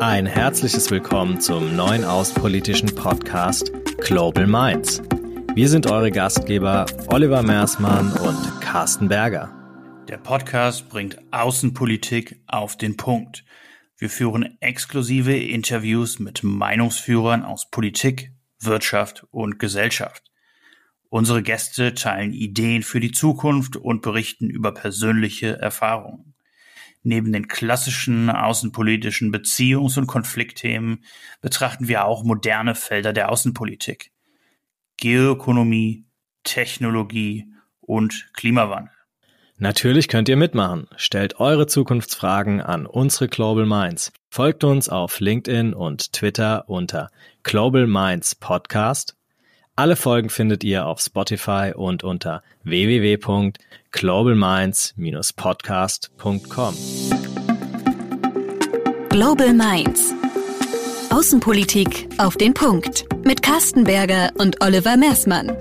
Ein herzliches Willkommen zum neuen außenpolitischen Podcast Global Minds. Wir sind eure Gastgeber Oliver Mersmann und Carsten Berger. Der Podcast bringt Außenpolitik auf den Punkt. Wir führen exklusive Interviews mit Meinungsführern aus Politik, Wirtschaft und Gesellschaft. Unsere Gäste teilen Ideen für die Zukunft und berichten über persönliche Erfahrungen. Neben den klassischen außenpolitischen Beziehungs- und Konfliktthemen betrachten wir auch moderne Felder der Außenpolitik. Geoökonomie, Technologie und Klimawandel. Natürlich könnt ihr mitmachen. Stellt eure Zukunftsfragen an unsere Global Minds. Folgt uns auf LinkedIn und Twitter unter Global Minds Podcast. Alle Folgen findet ihr auf Spotify und unter www.globalminds-podcast.com. Global Minds. Außenpolitik auf den Punkt mit Carsten Berger und Oliver Mersmann.